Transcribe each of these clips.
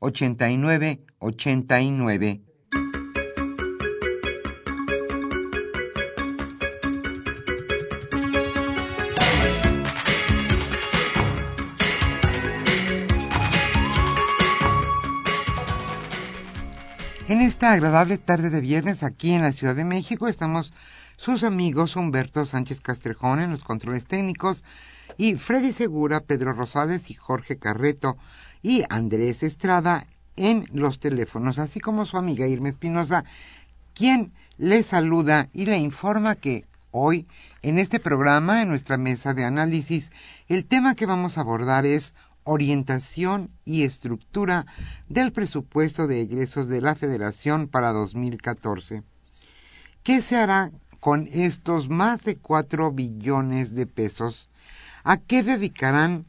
89 89. En esta agradable tarde de viernes aquí en la Ciudad de México estamos sus amigos Humberto Sánchez Castrejón en los controles técnicos y Freddy Segura, Pedro Rosales y Jorge Carreto y Andrés Estrada en los teléfonos, así como su amiga Irma Espinosa, quien le saluda y le informa que hoy, en este programa, en nuestra mesa de análisis, el tema que vamos a abordar es orientación y estructura del presupuesto de egresos de la Federación para 2014. ¿Qué se hará con estos más de cuatro billones de pesos? ¿A qué dedicarán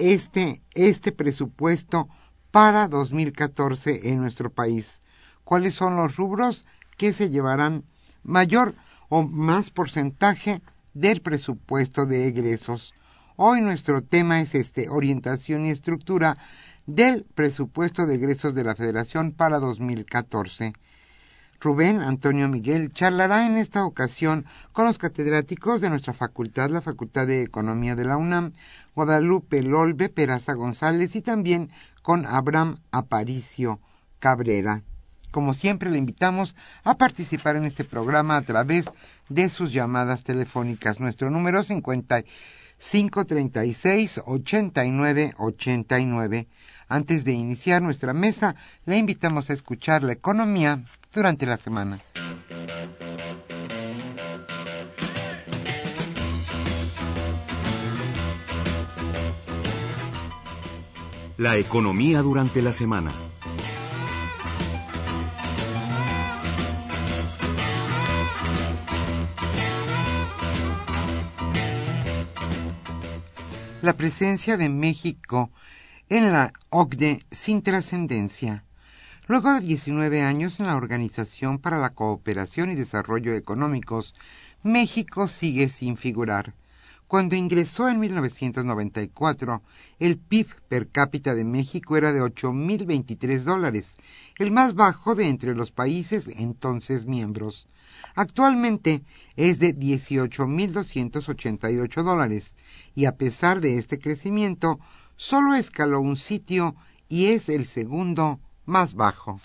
este, este presupuesto para 2014 en nuestro país? ¿Cuáles son los rubros que se llevarán mayor o más porcentaje del presupuesto de egresos? Hoy nuestro tema es este, orientación y estructura del presupuesto de egresos de la Federación para 2014. Rubén Antonio Miguel charlará en esta ocasión con los catedráticos de nuestra facultad, la Facultad de Economía de la UNAM, Guadalupe Lolbe Peraza González y también con Abraham Aparicio Cabrera. Como siempre, le invitamos a participar en este programa a través de sus llamadas telefónicas. Nuestro número 5536 8989. Antes de iniciar nuestra mesa, le invitamos a escuchar la economía durante la semana. La economía durante la semana. La presencia de México en la OCDE sin trascendencia. Luego de 19 años en la Organización para la Cooperación y Desarrollo Económicos, México sigue sin figurar. Cuando ingresó en 1994, el PIB per cápita de México era de 8.023 dólares, el más bajo de entre los países entonces miembros. Actualmente es de 18.288 dólares y a pesar de este crecimiento, solo escaló un sitio y es el segundo más bajo.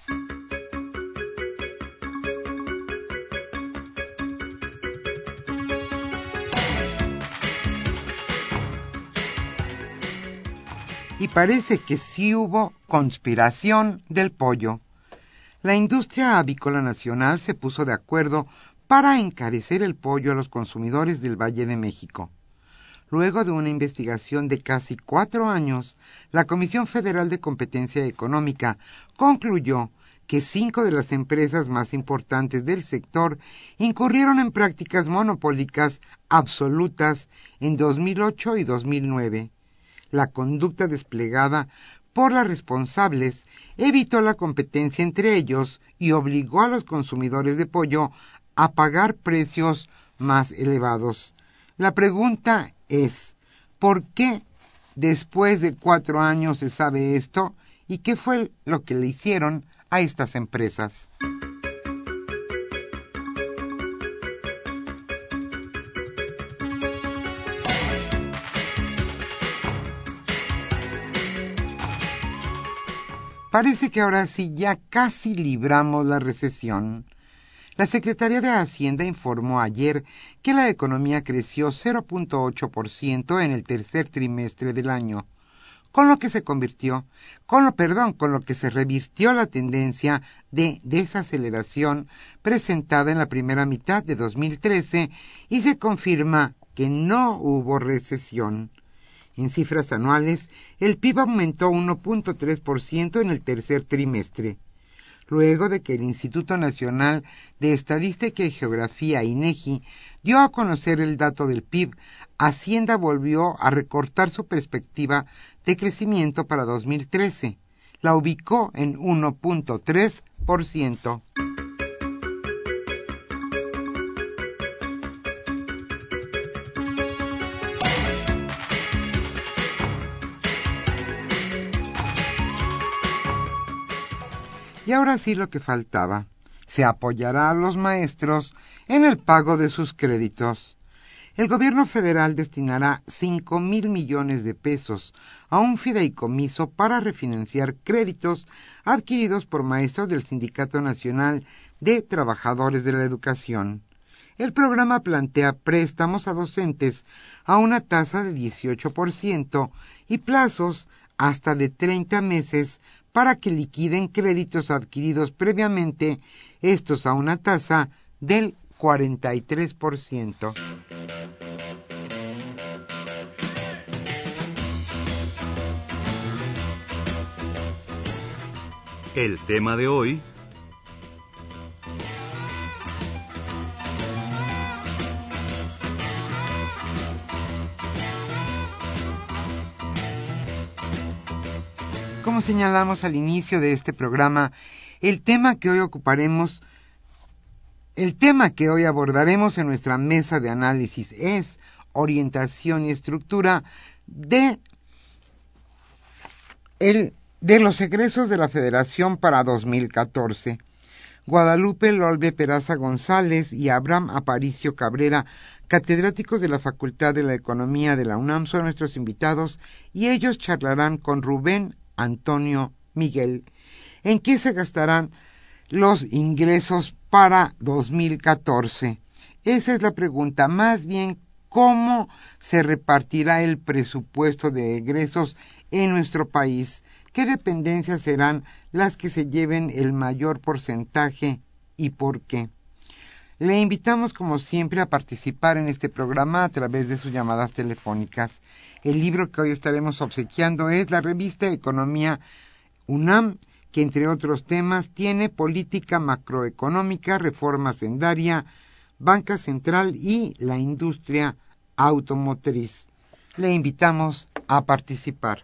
Y parece que sí hubo conspiración del pollo. La industria avícola nacional se puso de acuerdo para encarecer el pollo a los consumidores del Valle de México. Luego de una investigación de casi cuatro años, la Comisión Federal de Competencia Económica concluyó que cinco de las empresas más importantes del sector incurrieron en prácticas monopólicas absolutas en 2008 y 2009. La conducta desplegada por las responsables evitó la competencia entre ellos y obligó a los consumidores de pollo a pagar precios más elevados. La pregunta es, ¿por qué después de cuatro años se sabe esto y qué fue lo que le hicieron a estas empresas? Parece que ahora sí ya casi libramos la recesión. La Secretaría de Hacienda informó ayer que la economía creció 0.8% en el tercer trimestre del año, con lo que se convirtió, con lo perdón, con lo que se revirtió la tendencia de desaceleración presentada en la primera mitad de 2013 y se confirma que no hubo recesión. En cifras anuales, el PIB aumentó 1.3% en el tercer trimestre, luego de que el Instituto Nacional de Estadística y Geografía, INEGI, dio a conocer el dato del PIB, Hacienda volvió a recortar su perspectiva de crecimiento para 2013. La ubicó en 1.3%. Y ahora sí lo que faltaba. Se apoyará a los maestros en el pago de sus créditos. El gobierno federal destinará cinco mil millones de pesos a un fideicomiso para refinanciar créditos adquiridos por maestros del Sindicato Nacional de Trabajadores de la Educación. El programa plantea préstamos a docentes a una tasa de 18% y plazos hasta de 30 meses para que liquiden créditos adquiridos previamente, estos a una tasa del 43%. El tema de hoy Como señalamos al inicio de este programa, el tema que hoy ocuparemos, el tema que hoy abordaremos en nuestra mesa de análisis es orientación y estructura de, el, de los egresos de la Federación para 2014. Guadalupe Lolbe Peraza González y Abraham Aparicio Cabrera, catedráticos de la Facultad de la Economía de la UNAM, son nuestros invitados y ellos charlarán con Rubén Antonio Miguel, ¿en qué se gastarán los ingresos para 2014? Esa es la pregunta. Más bien, ¿cómo se repartirá el presupuesto de egresos en nuestro país? ¿Qué dependencias serán las que se lleven el mayor porcentaje y por qué? Le invitamos, como siempre, a participar en este programa a través de sus llamadas telefónicas. El libro que hoy estaremos obsequiando es la revista Economía UNAM, que entre otros temas tiene política macroeconómica, reforma sendaria, banca central y la industria automotriz. Le invitamos a participar.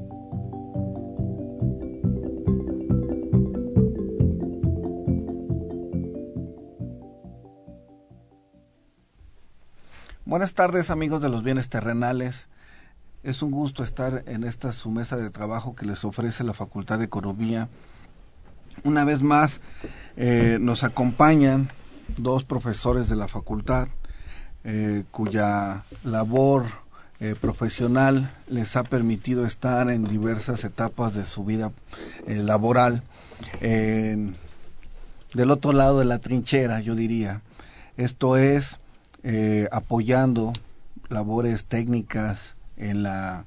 Buenas tardes amigos de los bienes terrenales. Es un gusto estar en esta su mesa de trabajo que les ofrece la Facultad de Economía. Una vez más eh, nos acompañan dos profesores de la facultad eh, cuya labor eh, profesional les ha permitido estar en diversas etapas de su vida laboral. del otro lado de la trinchera, yo diría. Esto es eh, apoyando labores técnicas en la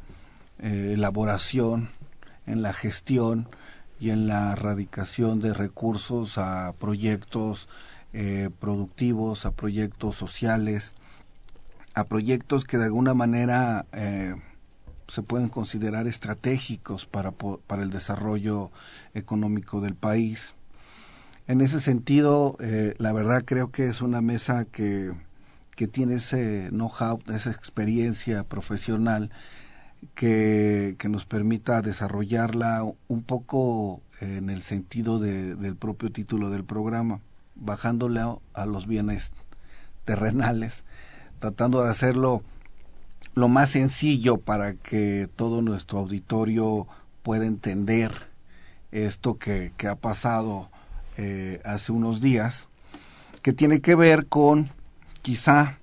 eh, elaboración, en la gestión y en la erradicación de recursos a proyectos eh, productivos, a proyectos sociales, a proyectos que de alguna manera se pueden considerar estratégicos para, para el desarrollo económico del país. En ese sentido, la verdad creo que es una mesa que que tiene ese know-how, esa experiencia profesional que, que, nos permita desarrollarla un poco en el sentido de, del propio título del programa, bajándole a, los bienes terrenales, tratando de hacerlo lo más sencillo para que todo nuestro auditorio pueda entender esto que, que ha pasado eh, hace unos días, que tiene que ver con quizá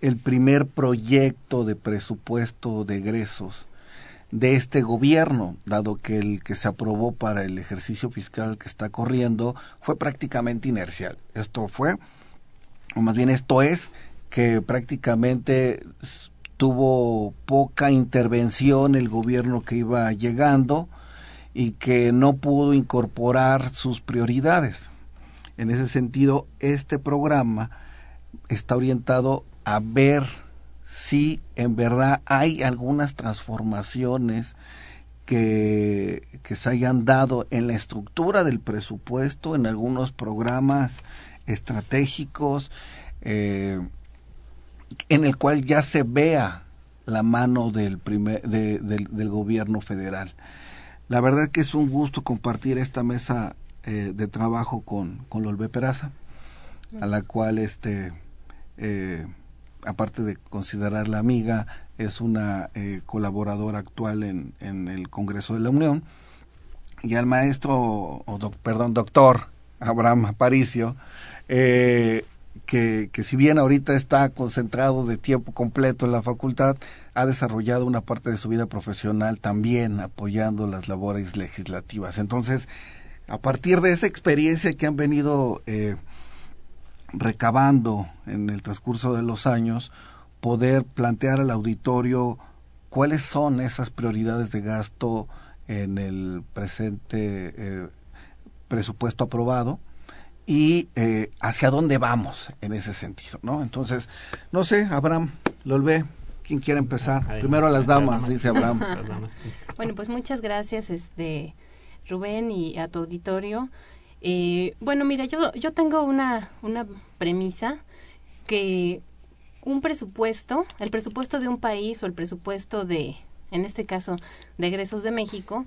el primer proyecto de presupuesto de egresos de este gobierno, dado que el que se aprobó para el ejercicio fiscal que está corriendo fue prácticamente inercial. Esto fue, o más bien esto es, que prácticamente tuvo poca intervención el gobierno que iba llegando y que no pudo incorporar sus prioridades. En ese sentido, este programa está orientado a ver si en verdad hay algunas transformaciones que, que, se hayan dado en la estructura del presupuesto, en algunos programas estratégicos, eh, en el cual ya se vea la mano del, primer, del, gobierno federal. La verdad que es un gusto compartir esta mesa eh, de trabajo con, con Lolbe Peraza a la cual este eh, aparte de considerarla amiga es una eh, colaboradora actual en, en, el Congreso de la Unión y al maestro o perdón doctor Abraham Aparicio eh, que, que si bien ahorita está concentrado de tiempo completo en la facultad, ha desarrollado una parte de su vida profesional también apoyando las labores legislativas. Entonces, a partir de esa experiencia que han venido recabando en el transcurso de los años, poder plantear al auditorio cuáles son esas prioridades de gasto en el presente eh, presupuesto aprobado y eh, hacia dónde vamos en ese sentido, ¿no? Entonces, no sé, Abraham, lo ve, ¿quién quiere empezar? Primero a las damas, dice Abraham. bueno, pues muchas gracias, este Rubén y a tu auditorio. Eh, bueno, mira, yo, yo tengo una, una premisa que un presupuesto, el presupuesto de un país o el presupuesto de, en este caso, de egresos de México,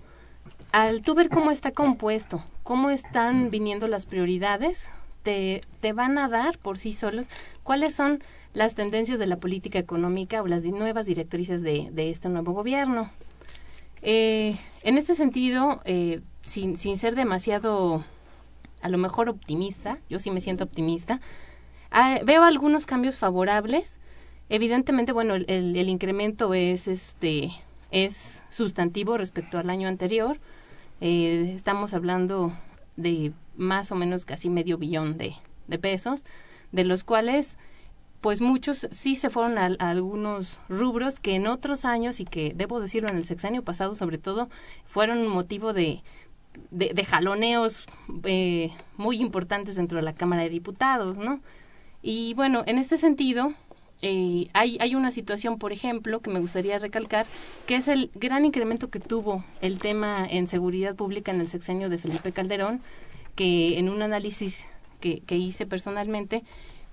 al tú ver cómo está compuesto, cómo están viniendo las prioridades, te, te van a dar por sí solos cuáles son las tendencias de la política económica o las nuevas directrices de, de este nuevo gobierno. Eh, en este sentido, eh, sin, sin ser demasiado a lo mejor optimista, yo sí me siento optimista. Ah, veo algunos cambios favorables. Evidentemente, bueno, el, incremento es este es sustantivo respecto al año anterior. Eh, estamos hablando de más o menos casi medio billón de, de pesos, de los cuales pues muchos sí se fueron a, a, algunos rubros que en otros años y que debo decirlo en el sexenio pasado sobre todo fueron motivo de, de, jaloneos eh, muy importantes dentro de la Cámara de Diputados, ¿no? Y bueno, en este sentido, eh, hay, hay una situación, por ejemplo, que me gustaría recalcar, que es el gran incremento que tuvo el tema en seguridad pública en el sexenio de Felipe Calderón, que en un análisis que, que hice personalmente,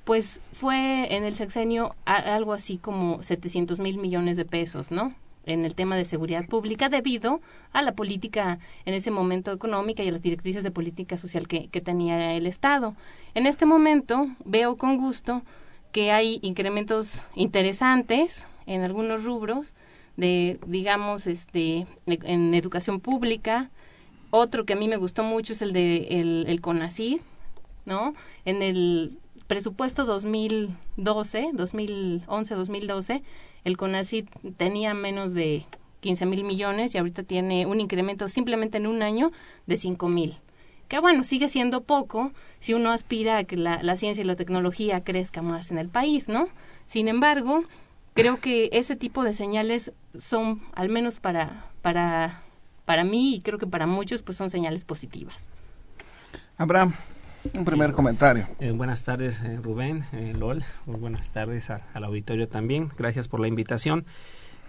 pues fue en el sexenio algo así como 700 mil millones de pesos, ¿no? En el tema de seguridad pública debido a la política en ese momento económica y a las directrices de política social que, que tenía el Estado. En este momento veo con gusto que hay incrementos interesantes en algunos rubros de, digamos, este, en educación pública. Otro que a mí me gustó mucho es el de el, el ¿no? En el presupuesto 2012, 2011-2012, el CONACID tenía menos de 15 mil millones y ahorita tiene un incremento simplemente en un año de 5 mil. Que bueno, sigue siendo poco si uno aspira a que la, la ciencia y la tecnología crezca más en el país, ¿no? Sin embargo, creo que ese tipo de señales son, al menos para, para, para mí y creo que para muchos, pues son señales positivas. Abraham, un primer comentario. Eh, buenas tardes, eh, Rubén, eh, LOL. buenas tardes al auditorio también. Gracias por la invitación.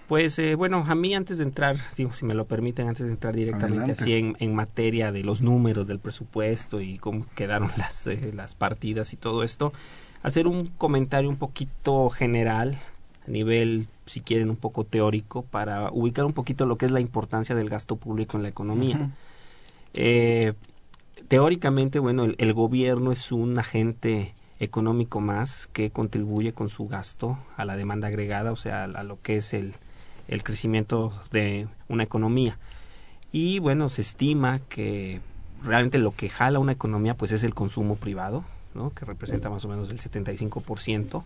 Pues bueno, a mí antes de entrar, digo, si me lo permiten, antes de entrar directamente así en, en, materia de los números del presupuesto y cómo quedaron las, las partidas y todo esto, hacer un comentario un poquito general, a nivel, si quieren, un poco teórico, para ubicar un poquito lo que es la importancia del gasto público en la economía. eh, teóricamente, bueno, el, gobierno es un agente económico más que contribuye con su gasto a la demanda agregada, o sea, a, lo que es el, el crecimiento de una economía. Y bueno, se estima que realmente lo que jala una economía pues es el consumo privado, ¿no? que representa más o menos el 75%.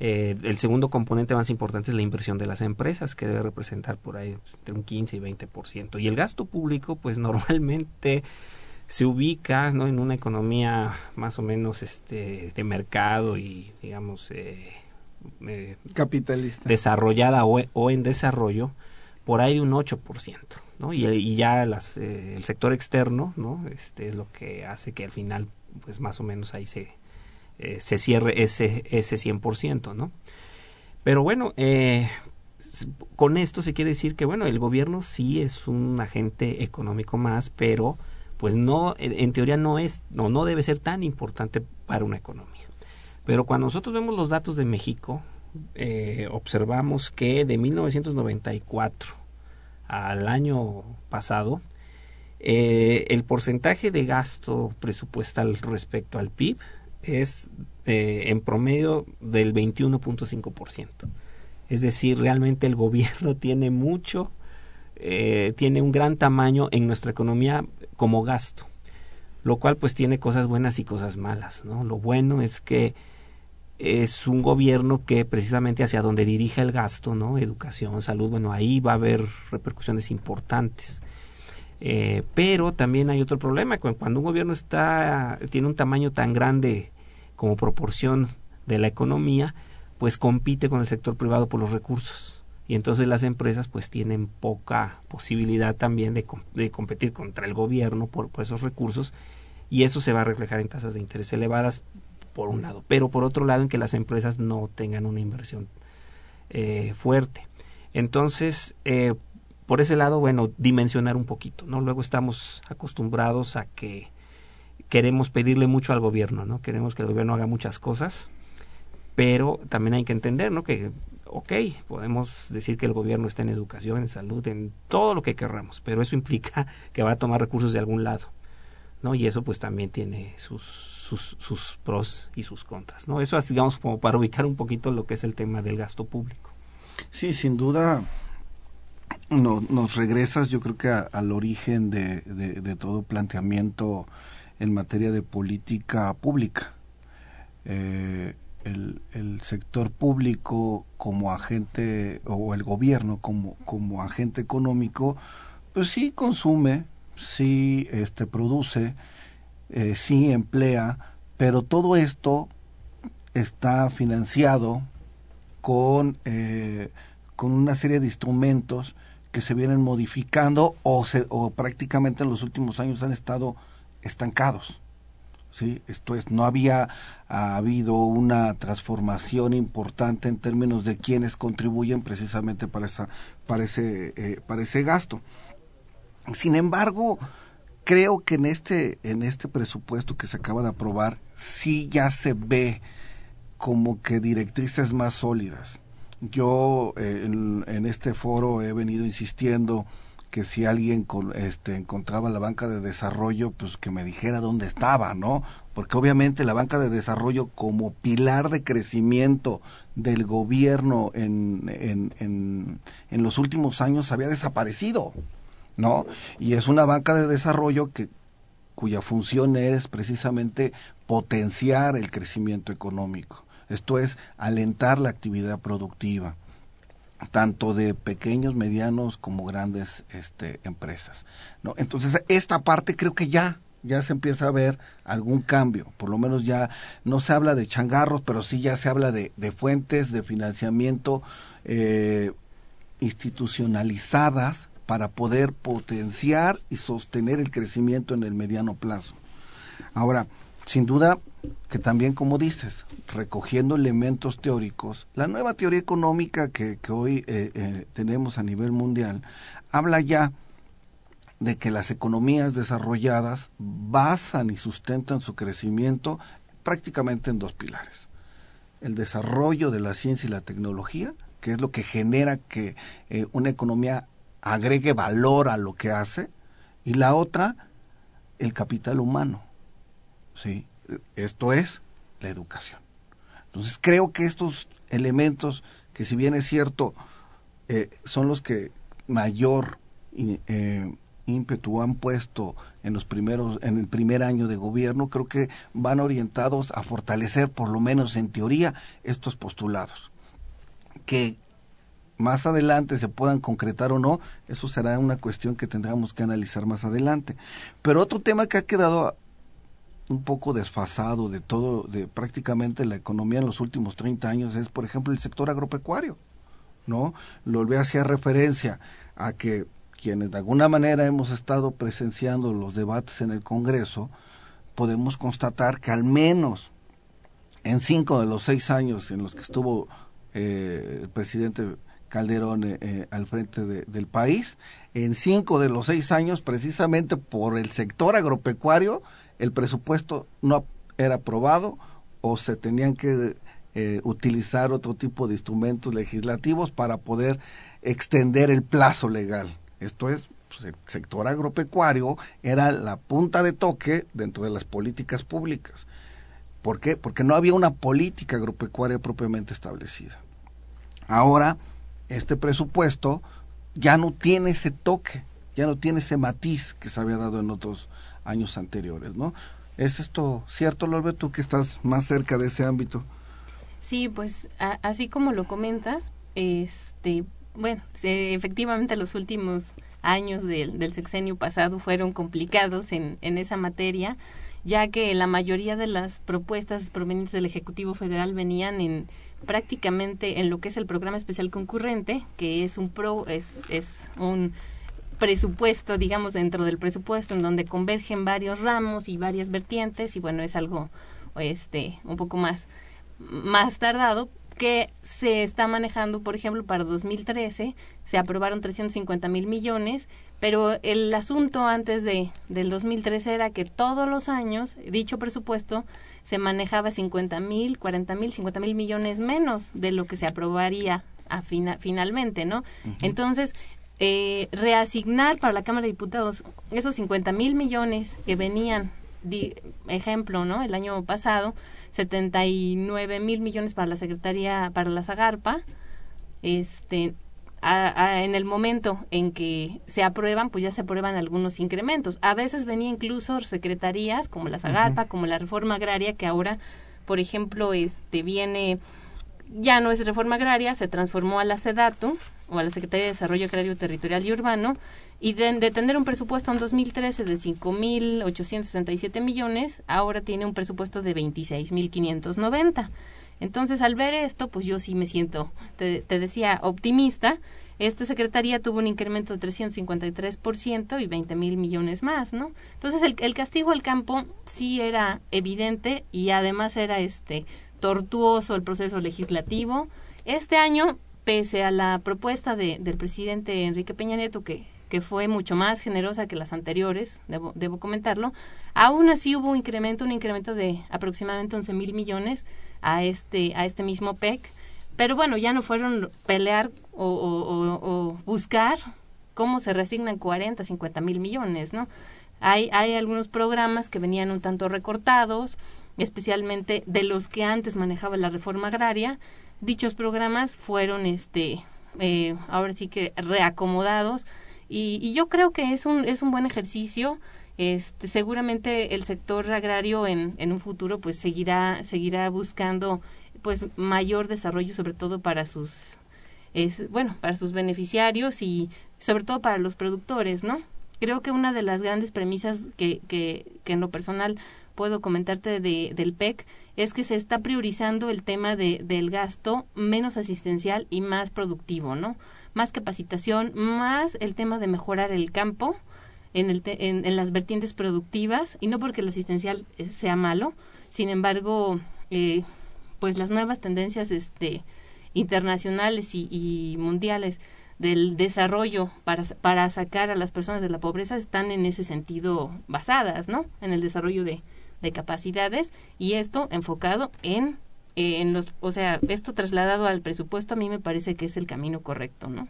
Eh, el segundo componente más importante es la inversión de las empresas, que debe representar por ahí entre un 15 y 20%. Y el gasto público, pues normalmente se ubica ¿no? en una economía más o menos este de mercado y digamos eh, eh, capitalista desarrollada o, en desarrollo por ahí de un 8%, ¿no? Y, y ya las, eh, el sector externo, ¿no? Este es lo que hace que al final pues más o menos ahí se se cierre ese ese 100%, ¿no? Pero bueno, con esto se quiere decir que bueno, el gobierno sí es un agente económico más, pero pues no, en teoría no es, no, no debe ser tan importante para una economía. Pero cuando nosotros vemos los datos de México, eh, observamos que de 1994 al año pasado, eh, el porcentaje de gasto presupuestal respecto al PIB es eh, en promedio del 21.5%. Es decir, realmente el gobierno tiene mucho, tiene un gran tamaño en nuestra economía como gasto, lo cual pues tiene cosas buenas y cosas malas, ¿no? Lo bueno es que es un gobierno que precisamente hacia donde dirige el gasto, ¿no? Educación, salud, bueno, ahí va a haber repercusiones importantes. Eh, pero también hay otro problema, cuando un gobierno está, tiene un tamaño tan grande como proporción de la economía, pues compite con el sector privado por los recursos y entonces las empresas pues tienen poca posibilidad también de, de competir contra el gobierno por, esos recursos y eso se va a reflejar en tasas de interés elevadas por un lado, pero por otro lado en que las empresas no tengan una inversión eh, fuerte. Entonces, eh, por ese lado, bueno, dimensionar un poquito, ¿no? Luego estamos acostumbrados a que queremos pedirle mucho al gobierno, ¿no? Queremos que el gobierno haga muchas cosas, pero también hay que entender, ¿no? Que ok, podemos decir que el gobierno está en educación, en salud, en todo lo que querramos, pero eso implica que va a tomar recursos de algún lado, ¿no? Y eso pues también tiene sus, sus, sus pros y sus contras, ¿no? Eso es, digamos, como para ubicar un poquito lo que es el tema del gasto público. Sí, sin duda no, nos regresas yo creo que al origen de, de, todo planteamiento en materia de política pública. Eh, el, sector público como agente o el gobierno como, como agente económico, pues sí consume, sí este, produce, eh, sí emplea, pero todo esto está financiado con, eh, con una serie de instrumentos que se vienen modificando o, se, o prácticamente en los últimos años han estado estancados. ¿Sí? Esto es, no había habido una transformación importante en términos de quienes contribuyen precisamente para, esa, para, ese, eh, para ese gasto. Sin embargo, creo que en este, en este presupuesto que se acaba de aprobar, sí ya se ve como que directrices más sólidas. Yo eh, en, este foro he venido insistiendo que si alguien con, este, encontraba la banca de desarrollo, pues que me dijera dónde estaba, ¿no? Porque obviamente la banca de desarrollo como pilar de crecimiento del gobierno en, en, en, en los últimos años había desaparecido, ¿no? Y es una banca de desarrollo que cuya función es precisamente potenciar el crecimiento económico. Esto es alentar la actividad productiva tanto de pequeños, medianos como grandes este, empresas. ¿no? Entonces, esta parte creo que ya, ya se empieza a ver algún cambio. Por lo menos ya no se habla de changarros, pero sí ya se habla de, de fuentes de financiamiento eh, institucionalizadas para poder potenciar y sostener el crecimiento en el mediano plazo. Ahora, sin duda que también, como dices, recogiendo elementos teóricos, la nueva teoría económica que, hoy eh, eh, tenemos a nivel mundial habla ya de que las economías desarrolladas basan y sustentan su crecimiento prácticamente en dos pilares. El desarrollo de la ciencia y la tecnología, que es lo que genera que eh, una economía agregue valor a lo que hace, y la otra, el capital humano. ¿sí? Esto es la educación. Entonces creo que estos elementos, que si bien es cierto, eh, son los que mayor eh, ímpetu han puesto en los primeros, en el primer año de gobierno, creo que van orientados a fortalecer, por lo menos en teoría, estos postulados. Que más adelante se puedan concretar o no, eso será una cuestión que tendremos que analizar más adelante. Pero otro tema que ha quedado un poco desfasado de todo, de prácticamente la economía en los últimos 30 años es, por ejemplo, el sector agropecuario, ¿no? Lo ve hacía referencia a que quienes de alguna manera hemos estado presenciando los debates en el Congreso, podemos constatar que al menos en cinco de los seis años en los que estuvo eh, el presidente Calderón eh, eh, al frente del país, en cinco de los seis años, precisamente por el sector agropecuario, el presupuesto no era aprobado o se tenían que eh, utilizar otro tipo de instrumentos legislativos para poder extender el plazo legal. Esto es, pues, el sector agropecuario era la punta de toque dentro de las políticas públicas. ¿Por qué? Porque no había una política agropecuaria propiamente establecida. Ahora, este presupuesto ya no tiene ese toque, ya no tiene ese matiz que se había dado en otros años anteriores, ¿no? ¿Es esto cierto, Lorbe, tú que estás más cerca de ese ámbito? Sí, pues así como lo comentas, este, bueno, efectivamente los últimos años del, del, sexenio pasado fueron complicados en, en esa materia, ya que la mayoría de las propuestas provenientes del Ejecutivo Federal venían en prácticamente en lo que es el programa especial concurrente, que es un pro, es, es un presupuesto, digamos, dentro del presupuesto, en donde convergen varios ramos y varias vertientes, y bueno, es algo este un poco más, más tardado, que se está manejando, por ejemplo, para 2013, se aprobaron 350 mil millones, pero el asunto antes de, del 2013 era que todos los años dicho presupuesto se manejaba 50 mil, 40 mil, 50 mil millones menos de lo que se aprobaría a finalmente, ¿no? Entonces, eh, reasignar para la Cámara de Diputados esos 50 mil millones que venían, ejemplo, ¿no? El año pasado, 79 mil millones para la Secretaría, para la Zagarpa, este, en el momento en que se aprueban, pues ya se aprueban algunos incrementos. A veces venía incluso secretarías como la Zagarpa, como la Reforma Agraria, que ahora, por ejemplo, este viene, ya no es Reforma Agraria, se transformó a la SEDATU, o a la Secretaría de Desarrollo Agrario Territorial y Urbano y de, tener un presupuesto en 2013 de 5.867 millones, ahora tiene un presupuesto de 26.590. Entonces, al ver esto, pues yo sí me siento, te, decía, optimista esta secretaría tuvo un incremento de 353% y 20 mil millones más, ¿no? Entonces el, el castigo al campo sí era evidente y además era este tortuoso el proceso legislativo. Este año, pese a la propuesta de, del presidente Enrique Peña Nieto, que, que fue mucho más generosa que las anteriores, debo, debo comentarlo, aún así hubo un incremento, un incremento de aproximadamente 11 mil millones a este, a este mismo PEC. Pero bueno, ya no fueron pelear o, o, buscar cómo se resignan 40, 50 mil millones, ¿no? Hay, hay algunos programas que venían un tanto recortados, especialmente de los que antes manejaba la reforma agraria. Dichos programas fueron, este, eh, ahora sí que reacomodados y, y, yo creo que es un, es un buen ejercicio. Este, seguramente el sector agrario en, en un futuro pues seguirá, seguirá buscando pues mayor desarrollo sobre todo para sus es bueno para sus beneficiarios y sobre todo para los productores no creo que una de las grandes premisas que, que, que en lo personal puedo comentarte de, del PEC es que se está priorizando el tema de, del gasto menos asistencial y más productivo, ¿no? Más capacitación, más el tema de mejorar el campo en, el en, en, las vertientes productivas y no porque el asistencial eh, sea malo, sin embargo, eh, pues las nuevas tendencias este, internacionales y, y mundiales del desarrollo para, para sacar a las personas de la pobreza están en ese sentido basadas, ¿no? En el desarrollo de, de capacidades y esto enfocado en, eh, en los, o sea, esto trasladado al presupuesto a mí me parece que es el camino correcto, ¿no?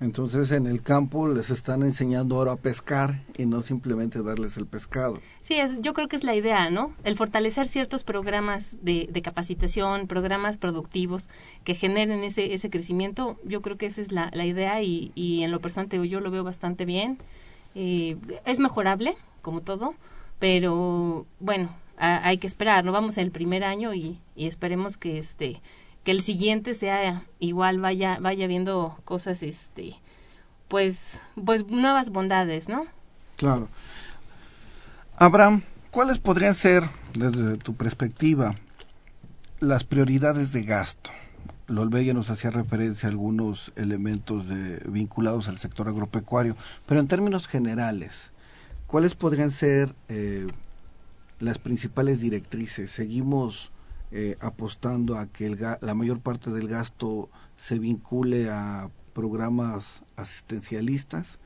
Entonces en el campo les están enseñando ahora a pescar y no simplemente darles el pescado. Sí, es, yo creo que es la idea, ¿no? El fortalecer ciertos programas de, de capacitación, programas productivos que generen ese, ese crecimiento, yo creo que esa es la, la idea y, y en lo personal yo lo veo bastante bien. Eh, es mejorable, como todo, pero bueno, hay que esperar, no vamos en el primer año y, y esperemos que este que el siguiente sea igual vaya vaya viendo cosas este pues pues nuevas bondades no claro. Abraham cuáles podrían ser desde tu perspectiva las prioridades de gasto Lolbella nos hacía referencia a algunos elementos de, vinculados al sector agropecuario pero en términos generales cuáles podrían ser eh, las principales directrices seguimos eh, apostando a que la mayor parte del gasto se vincule a programas asistencialistas.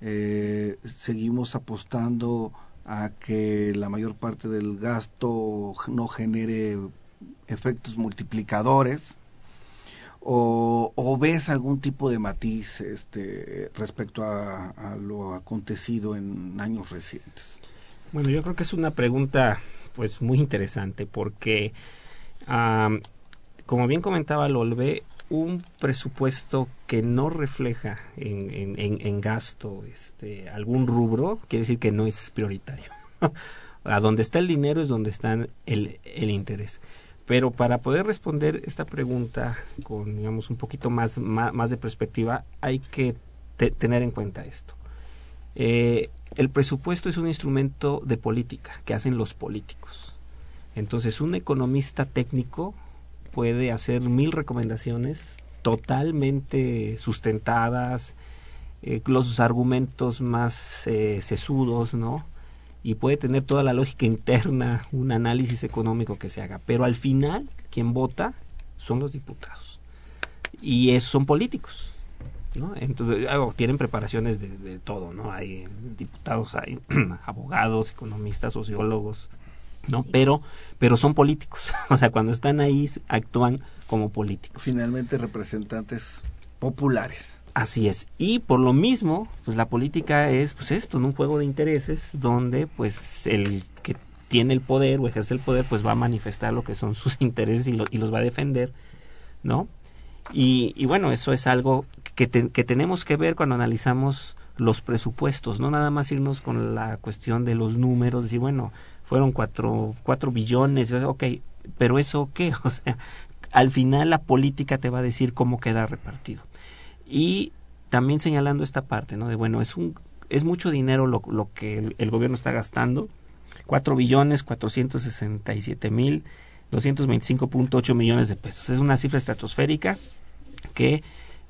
Eh, seguimos apostando a que la mayor parte del gasto no genere efectos multiplicadores. O, ves algún tipo de matiz este, respecto a, lo acontecido en años recientes? Bueno, yo creo que es una pregunta pues muy interesante porque como bien comentaba Lolbe, un presupuesto que no refleja en, en, en, en, gasto este, algún rubro, quiere decir que no es prioritario. a donde está el dinero es donde está el, el interés. Pero para poder responder esta pregunta con, digamos, un poquito más, más, de perspectiva, hay que te, tener en cuenta esto. Eh, el presupuesto es un instrumento de política que hacen los políticos. Entonces, un economista técnico puede hacer mil recomendaciones totalmente sustentadas, eh, los argumentos más eh, sesudos, ¿no? Y puede tener toda la lógica interna, un análisis económico que se haga. Pero al final, quien vota son los diputados. Y es, son políticos. ¿no? Entonces, tienen preparaciones de, de, todo, ¿no? Hay diputados, hay abogados, economistas, sociólogos, ¿no? Pero, pero son políticos. o sea, cuando están ahí actúan como políticos. Finalmente representantes populares. Así es. Y por lo mismo, pues la política es pues esto, un juego de intereses donde pues el que tiene el poder o ejerce el poder pues va a manifestar lo que son sus intereses y, lo, y los va a defender, ¿no? Y, y bueno, eso es algo que, que tenemos que ver cuando analizamos los presupuestos, no nada más irnos con la cuestión de los números, decir, bueno, fueron cuatro, cuatro billones, ok, pero eso qué, o sea, al final la política te va a decir cómo queda repartido. Y también señalando esta parte, ¿no? De bueno, es un es mucho dinero lo, lo que el, gobierno está gastando, cuatro billones cuatrocientos sesenta y siete mil doscientos veinticinco punto ocho millones de pesos. Es una cifra estratosférica que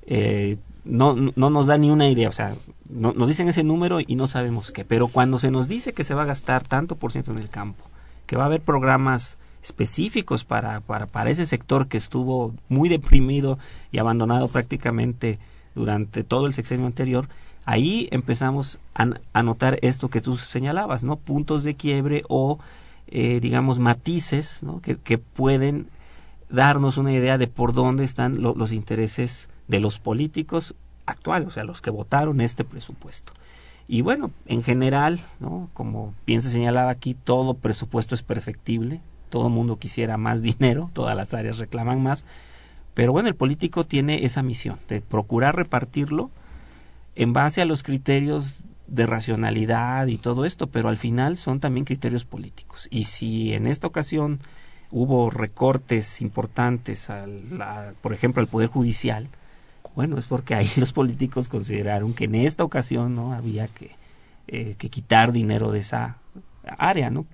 eh, no, no nos da ni una idea, o sea, no, nos dicen ese número y no sabemos qué, pero cuando se nos dice que se va a gastar tanto por ciento en el campo, que va a haber programas específicos para, para, para ese sector que estuvo muy deprimido y abandonado prácticamente durante todo el sexenio anterior, ahí empezamos a, notar esto que tú señalabas, ¿no? Puntos de quiebre o, eh, digamos, matices, ¿no? Que, que, pueden darnos una idea de por dónde están los intereses de los políticos actuales, o sea, los que votaron este presupuesto. Y bueno, en general, ¿no? como bien se señalaba aquí, todo presupuesto es perfectible, todo mundo quisiera más dinero, todas las áreas reclaman más, pero bueno, el político tiene esa misión de procurar repartirlo en base a los criterios de racionalidad y todo esto, pero al final son también criterios políticos. Y si en esta ocasión hubo recortes importantes, al, por ejemplo, al Poder Judicial, bueno, es porque ahí los políticos consideraron que en esta ocasión no había que, eh, que quitar dinero de esa área, ¿no?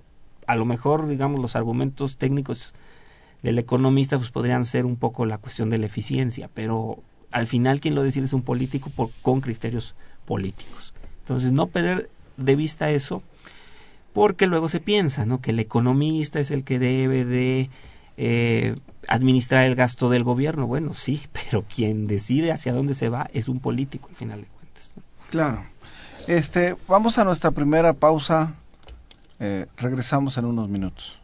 A lo mejor, digamos, los argumentos técnicos del economista pues podrían ser un poco la cuestión de la eficiencia, pero al final quien lo decide es un político con criterios políticos. Entonces, no perder de vista eso, porque luego se piensa, ¿no? Que el economista es el que debe de eh, administrar el gasto del gobierno. Bueno, sí, pero quien decide hacia dónde se va es un político, al final de cuentas. Claro. Este, vamos a nuestra primera pausa. Eh, regresamos en unos minutos.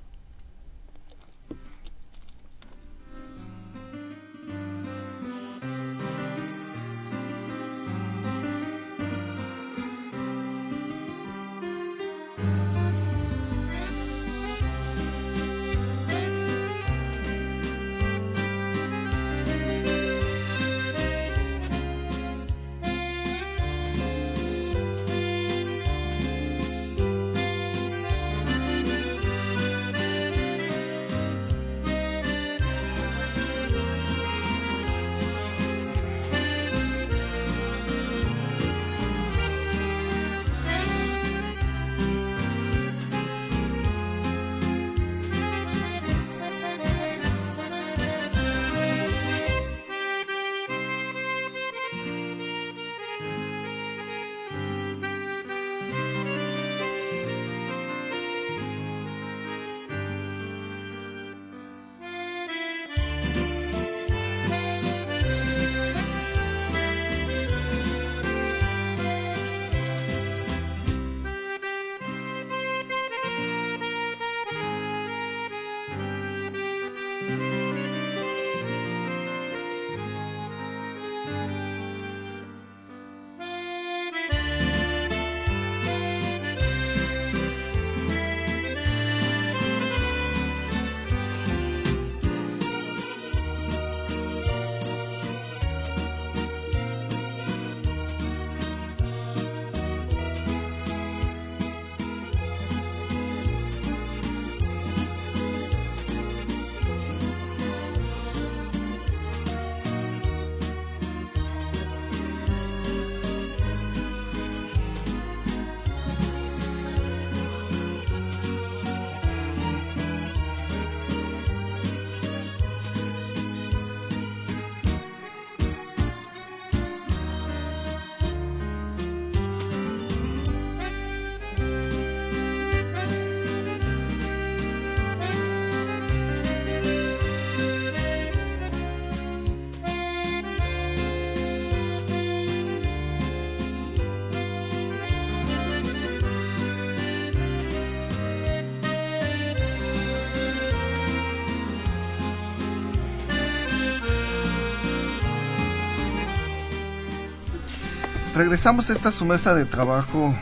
Regresamos a esta su de trabajo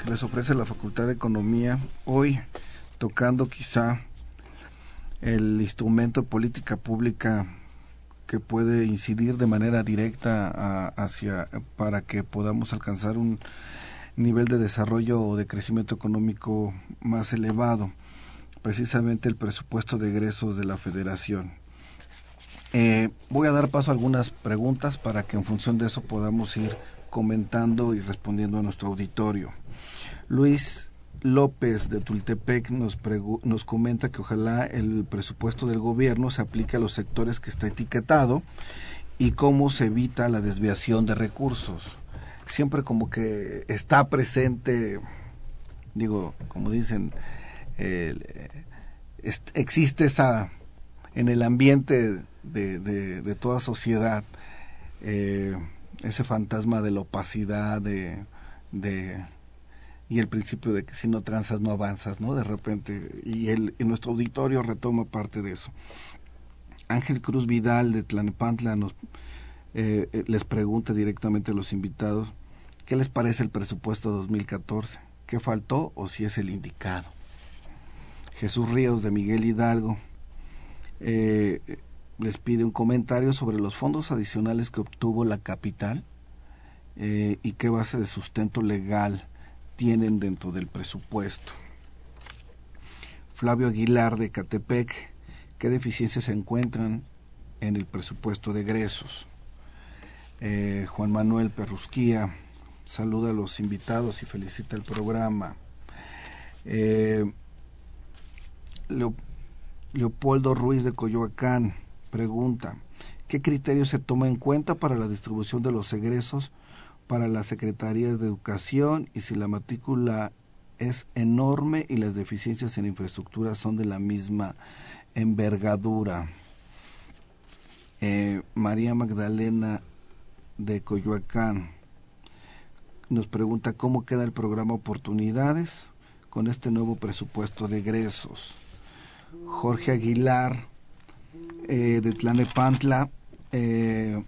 que les ofrece la Facultad de Economía, hoy tocando quizá el instrumento de política pública que puede incidir de manera directa hacia para que podamos alcanzar un nivel de desarrollo o de crecimiento económico más elevado, precisamente el presupuesto de egresos de la Federación. Eh, voy a dar paso a algunas preguntas para que en función de eso podamos ir comentando y respondiendo a nuestro auditorio. Luis López de Tultepec nos, nos comenta que ojalá el presupuesto del gobierno se aplique a los sectores que está etiquetado y cómo se evita la desviación de recursos. Siempre como que está presente, digo, como dicen, existe esa, en el ambiente de, de, toda sociedad, eh, ese fantasma de la opacidad, de, de, y el principio de que si no transas no avanzas, ¿no? De repente, y, el, y nuestro auditorio retoma parte de eso. Ángel Cruz Vidal de Tlanepantla nos eh, eh, les pregunta directamente a los invitados qué les parece el presupuesto 2014, qué faltó o si es el indicado. Jesús Ríos de Miguel Hidalgo eh, les pide un comentario sobre los fondos adicionales que obtuvo la capital y qué base de sustento legal tienen dentro del presupuesto. Flavio Aguilar de Catepec qué deficiencias se encuentran en el presupuesto de egresos. Eh, Juan Manuel Perrusquía saluda a los invitados y felicita el programa. Eh, Leopoldo Ruiz de Coyoacán pregunta, ¿qué criterios se toma en cuenta para la distribución de los egresos para las secretarías de educación y si la matrícula es enorme y las deficiencias en infraestructura son de la misma envergadura. Eh, María Magdalena de Coyoacán nos pregunta cómo queda el programa Oportunidades con este nuevo presupuesto de egresos. Jorge Aguilar eh, de Tlanepantla eh,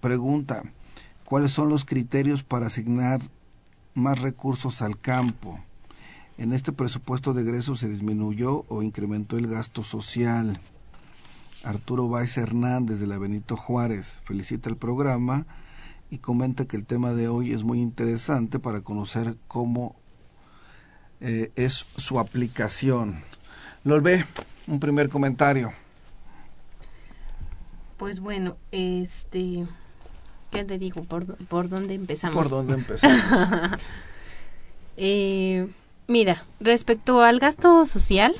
pregunta cuáles son los criterios para asignar más recursos al campo en este presupuesto de egresos se disminuyó o incrementó el gasto social. Arturo Báez Hernández de la Benito Juárez felicita el programa y comenta que el tema de hoy es muy interesante para conocer cómo eh, es su aplicación. ve un primer comentario. Pues bueno, este, ¿qué te digo? ¿Por, por dónde empezamos? ¿Por dónde empezamos? eh, Mira, respecto al gasto social,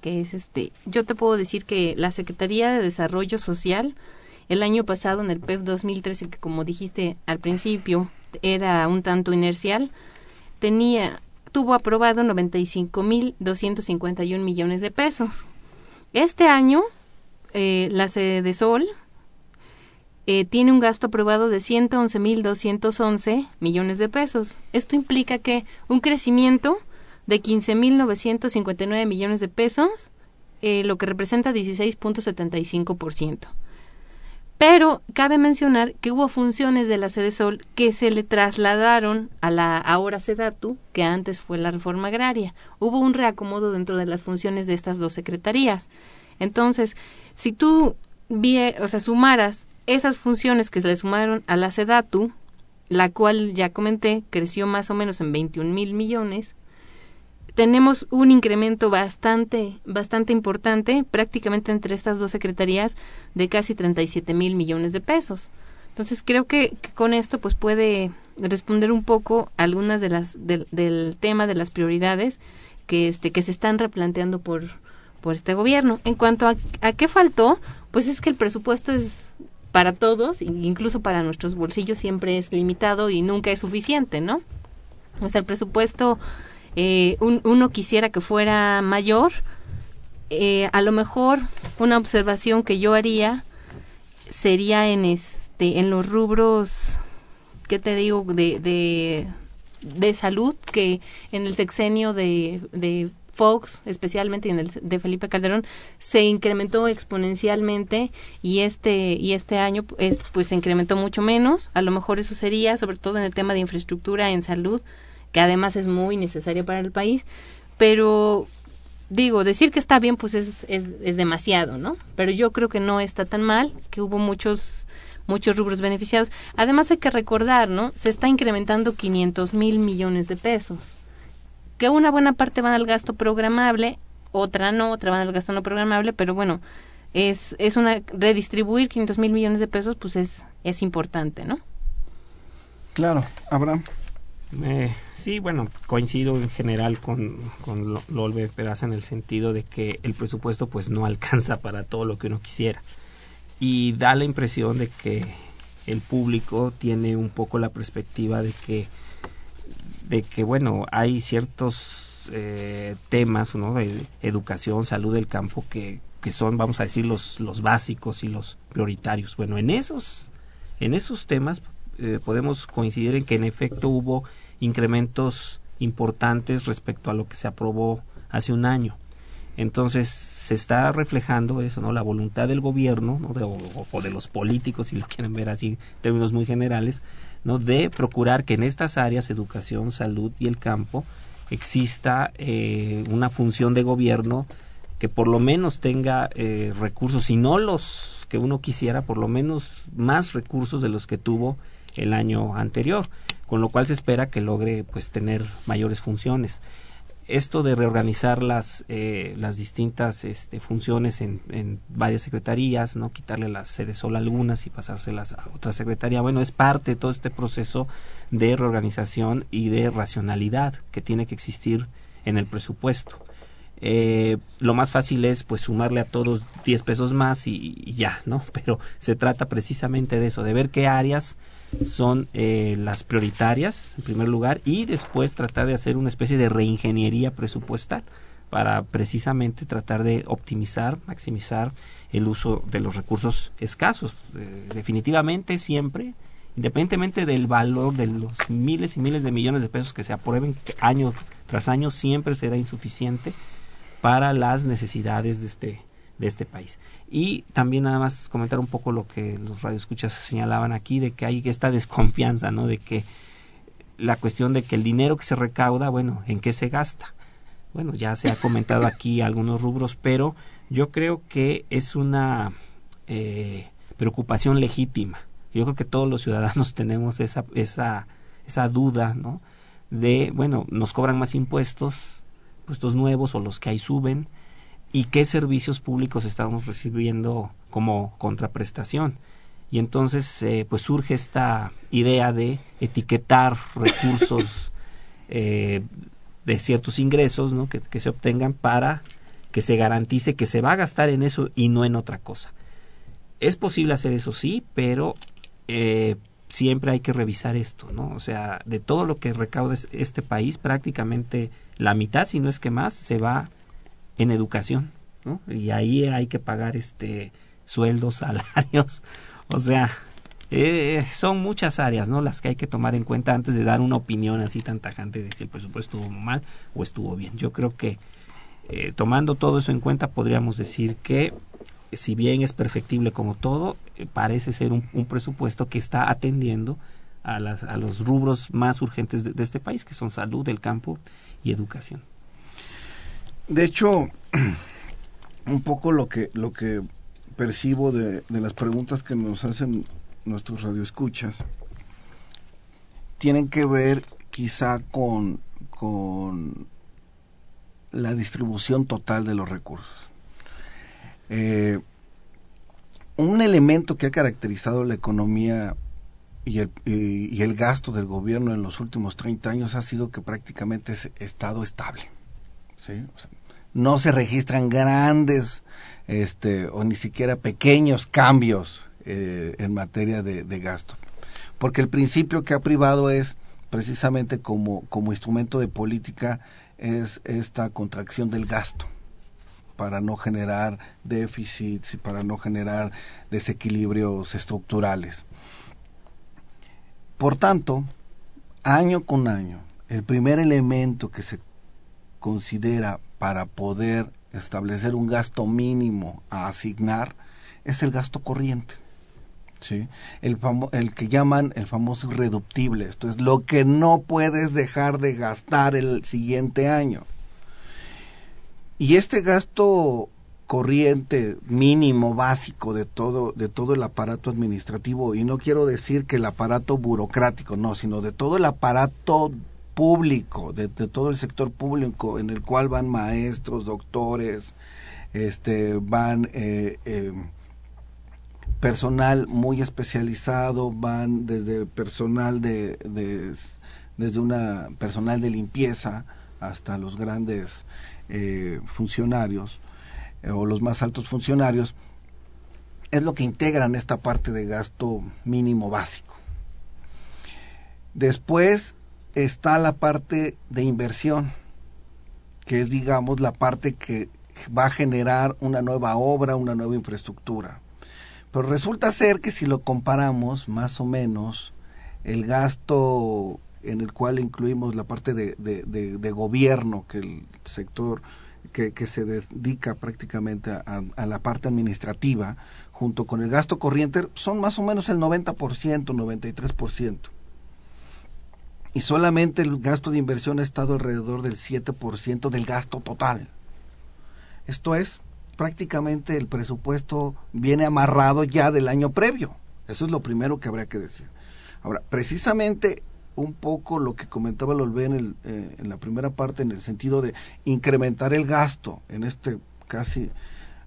que es este, yo te puedo decir que la Secretaría de Desarrollo Social el año pasado en el PEF 2013, que como dijiste al principio era un tanto inercial, tenía tuvo aprobado 95.251 millones de pesos. Este año eh, la sede de Sol eh, tiene un gasto aprobado de 111.211 millones de pesos. Esto implica que un crecimiento de 15.959 millones de pesos, eh, lo que representa 16.75%. Pero cabe mencionar que hubo funciones de la sede Sol que se le trasladaron a la ahora Sedatu, que antes fue la reforma agraria. Hubo un reacomodo dentro de las funciones de estas dos secretarías. Entonces, si tú vie, o sea, sumaras esas funciones que se le sumaron a la Sedatu, la cual ya comenté creció más o menos en 21 mil millones, tenemos un incremento bastante, bastante importante, prácticamente entre estas dos secretarías, de casi 37 mil millones de pesos. Entonces creo que, con esto pues puede responder un poco algunas de las del tema de las prioridades que este que se están replanteando por por este gobierno. En cuanto a, qué faltó, pues es que el presupuesto es para todos, incluso para nuestros bolsillos siempre es limitado y nunca es suficiente, ¿no? O sea, el presupuesto eh, uno quisiera que fuera mayor, eh, a lo mejor una observación que yo haría sería en este en los rubros qué te digo de, de, salud que en el sexenio de Fox, especialmente en el de Felipe Calderón, se incrementó exponencialmente y este y este año es, pues se incrementó mucho menos. A lo mejor eso sería, sobre todo en el tema de infraestructura en salud, que además es muy necesaria para el país, pero digo, decir que está bien pues es, es, es, demasiado, ¿no? Pero yo creo que no está tan mal, que hubo muchos muchos rubros beneficiados. Además hay que recordar, ¿no? Se está incrementando 500 mil millones de pesos, que una buena parte van al gasto programable, otra no, otra van al gasto no programable, pero bueno, es, es una redistribuir 500 mil millones de pesos, pues es, es importante, ¿no? Claro, Abraham. Eh, Sí, bueno, coincido en general con, con Lolbe Peraza en el sentido de que el presupuesto pues no alcanza para todo lo que uno quisiera. y da la impresión de que el público tiene un poco la perspectiva de que de que bueno hay ciertos eh, temas ¿no? de educación salud del campo que, que son vamos a decir los los básicos y los prioritarios bueno en esos en esos temas eh, podemos coincidir en que en efecto hubo incrementos importantes respecto a lo que se aprobó hace un año entonces se está reflejando eso, ¿no? La voluntad del gobierno, ¿no? de, o, de los políticos, si lo quieren ver así en términos muy generales, ¿no? De procurar que en estas áreas, educación, salud y el campo, exista eh, una función de gobierno que por lo menos tenga eh, recursos, si no los que uno quisiera, por lo menos más recursos de los que tuvo el año anterior, con lo cual se espera que logre pues tener mayores funciones esto de reorganizar las, eh, las distintas este, funciones en, varias secretarías, no quitarle las sedes solo a algunas y pasárselas a otra secretaría, bueno, es parte de todo este proceso de reorganización y de racionalidad que tiene que existir en el presupuesto. Eh, lo más fácil es pues sumarle a todos 10 pesos más y, y ya, ¿no? Pero se trata precisamente de eso, de ver qué áreas son eh, las prioritarias, en primer lugar, y después tratar de hacer una especie de reingeniería presupuestal para precisamente tratar de optimizar, maximizar el uso de los recursos escasos. Eh, definitivamente siempre, independientemente del valor de los miles y miles de millones de pesos que se aprueben año tras año, siempre será insuficiente para las necesidades de este de este país. Y también nada más comentar un poco lo que los radioescuchas señalaban aquí, de que hay esta desconfianza, ¿no? De que la cuestión de que el dinero que se recauda, bueno, ¿en qué se gasta? Bueno, ya se ha comentado aquí algunos rubros, pero yo creo que es una eh, preocupación legítima. Yo creo que todos los ciudadanos tenemos esa, esa, esa duda, ¿no? De, bueno, nos cobran más impuestos, impuestos nuevos o los que hay suben, y qué servicios públicos estamos recibiendo como contraprestación. Y entonces eh, pues surge esta idea de etiquetar recursos eh, de ciertos ingresos ¿no? que, se obtengan para que se garantice que se va a gastar en eso y no en otra cosa. Es posible hacer eso, sí, pero eh, siempre hay que revisar esto, ¿no? O sea, de todo lo que recauda este país, prácticamente la mitad, si no es que más, se va en educación, ¿no? Y ahí hay que pagar este sueldos, salarios, o sea, eh, son muchas áreas, ¿no? Las que hay que tomar en cuenta antes de dar una opinión así tan tajante de si el presupuesto estuvo mal o estuvo bien. Yo creo que eh, tomando todo eso en cuenta podríamos decir que si bien es perfectible como todo, eh, parece ser un, presupuesto que está atendiendo a, las, a los rubros más urgentes de este país, que son salud, el campo y educación. De hecho, un poco lo que, lo que percibo de, de las preguntas que nos hacen nuestros radioescuchas tienen que ver quizá con, con la distribución total de los recursos. Eh, un elemento que ha caracterizado la economía y el, y, el, gasto del gobierno en los últimos 30 años ha sido que prácticamente es estado estable. No se registran grandes este, o ni siquiera pequeños cambios eh, en materia de, gasto. Porque el principio que ha privado es precisamente como, como instrumento de política es esta contracción del gasto para no generar déficits y para no generar desequilibrios estructurales. Por tanto, año con año, el primer elemento que se considera para poder establecer un gasto mínimo a asignar es el gasto corriente. ¿sí? El, el que llaman el famoso irreductible, esto es lo que no puedes dejar de gastar el siguiente año. Y este gasto corriente mínimo básico de todo de todo el aparato administrativo y no quiero decir que el aparato burocrático no sino de todo el aparato público, de, todo el sector público, en el cual van maestros, doctores, este, van eh, eh, personal muy especializado, van desde personal de, desde una personal de limpieza hasta los grandes eh, funcionarios o los más altos funcionarios. es lo que integran esta parte de gasto mínimo básico. Después está la parte de inversión, que es, digamos, la parte que va a generar una nueva obra, una nueva infraestructura. Pero resulta ser que si lo comparamos, más o menos, el gasto en el cual incluimos la parte de, de, gobierno, que el sector que, que se dedica prácticamente a, a, la parte administrativa, junto con el gasto corriente, son más o menos el 90%, 93%. Y solamente el gasto de inversión ha estado alrededor del 7% del gasto total. Esto es, prácticamente el presupuesto viene amarrado ya del año previo. Eso es lo primero que habría que decir. Ahora, precisamente un poco lo que comentaba Lolvé en, eh, en la primera parte, en el sentido de incrementar el gasto en este casi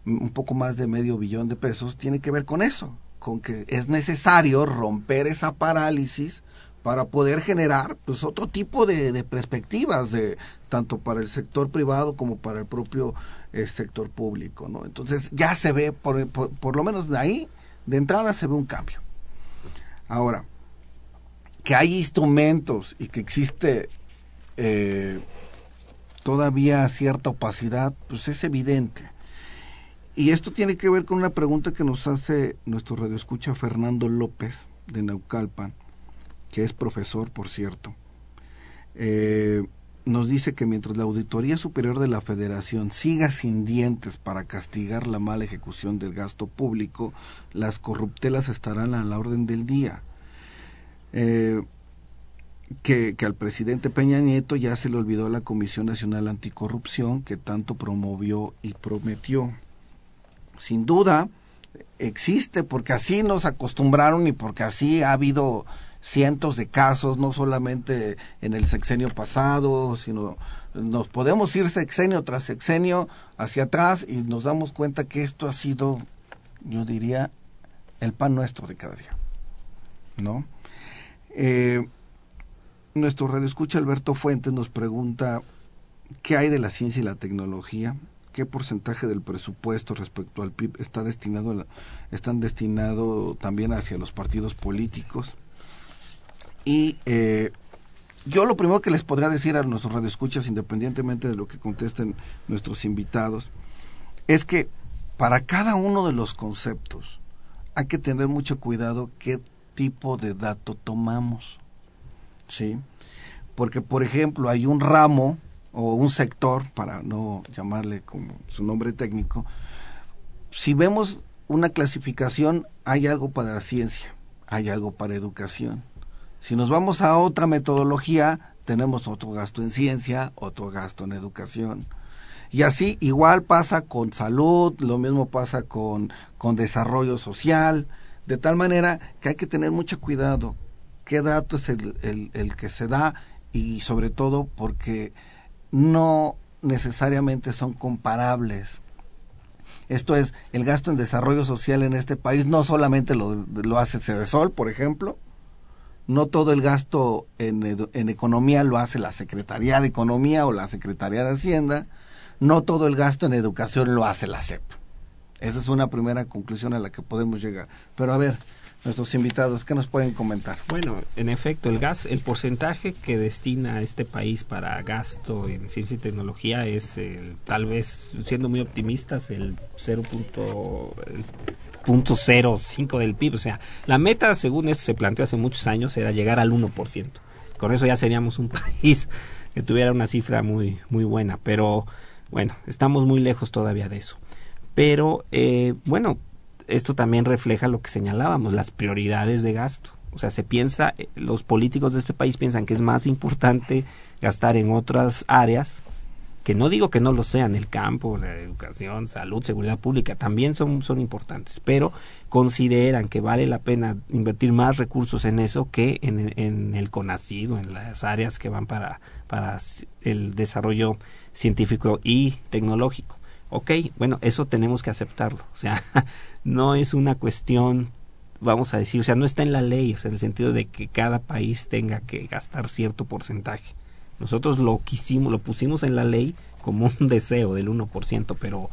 un poco más de medio billón de pesos, tiene que ver con eso, con que es necesario romper esa parálisis para poder generar pues otro tipo de, perspectivas de tanto para el sector privado como para el propio eh, sector público no entonces ya se ve por, por, lo menos de ahí de entrada se ve un cambio. Ahora que hay instrumentos y que existe eh, todavía cierta opacidad pues es evidente. Y esto tiene que ver con una pregunta que nos hace nuestro radioescucha Fernando López de Naucalpan que es profesor, por cierto, eh, nos dice que mientras la Auditoría Superior de la Federación siga sin dientes para castigar la mala ejecución del gasto público, las corruptelas estarán a la orden del día. Eh, que, que, al presidente Peña Nieto ya se le olvidó la Comisión Nacional Anticorrupción que tanto promovió y prometió. Sin duda, existe porque así nos acostumbraron y porque así ha habido cientos de casos, no solamente en el sexenio pasado, sino nos podemos ir sexenio tras sexenio hacia atrás y nos damos cuenta que esto ha sido, yo diría, el pan nuestro de cada día. ¿No? Eh, nuestro radioescucha Alberto Fuentes nos pregunta qué hay de la ciencia y la tecnología, qué porcentaje del presupuesto respecto al PIB está destinado están destinado también hacia los partidos políticos y eh, yo lo primero que les podría decir a nuestros radioescuchas, independientemente de lo que contesten nuestros invitados, es que para cada uno de los conceptos hay que tener mucho cuidado qué tipo de dato tomamos. ¿Sí? Porque, por ejemplo, hay un ramo o un sector, para no llamarle como su nombre técnico, si vemos una clasificación, hay algo para ciencia, hay algo para educación, si nos vamos a otra metodología, tenemos otro gasto en ciencia, otro gasto en educación. Y así igual pasa con salud, lo mismo pasa con, con desarrollo social, de tal manera que hay que tener mucho cuidado qué dato es el, el, que se da y sobre todo porque no necesariamente son comparables. Esto es, el gasto en desarrollo social en este país no solamente lo, lo hace Cedesol, por ejemplo, no todo el gasto en, economía lo hace la Secretaría de Economía o la Secretaría de Hacienda, no todo el gasto en educación lo hace la CEP. Esa es una primera conclusión a la que podemos llegar. Pero a ver, nuestros invitados, ¿qué nos pueden comentar? Bueno, en efecto, el gas, el porcentaje que destina este país para gasto en ciencia y tecnología es tal vez, siendo muy optimistas, el 0. 0.05 del PIB. O sea, la meta, según esto se planteó hace muchos años, era llegar al 1%. Con eso ya seríamos un país que tuviera una cifra muy, muy buena. Pero bueno, estamos muy lejos todavía de eso. Pero eh, bueno, esto también refleja lo que señalábamos, las prioridades de gasto. O sea, se piensa, eh, los políticos de este país piensan que es más importante gastar en otras áreas que no digo que no lo sean, el campo, la educación, salud, seguridad pública, también son, son importantes, pero consideran que vale la pena invertir más recursos en eso que en, en el CONACIDO, en las áreas que van para, para el desarrollo científico y tecnológico. Ok, bueno, eso tenemos que aceptarlo. O sea, no es una cuestión, vamos a decir, o sea, no está en la ley, o sea, en el sentido de que cada país tenga que gastar cierto porcentaje. Nosotros lo quisimos, lo pusimos en la ley como un deseo del 1%, pero,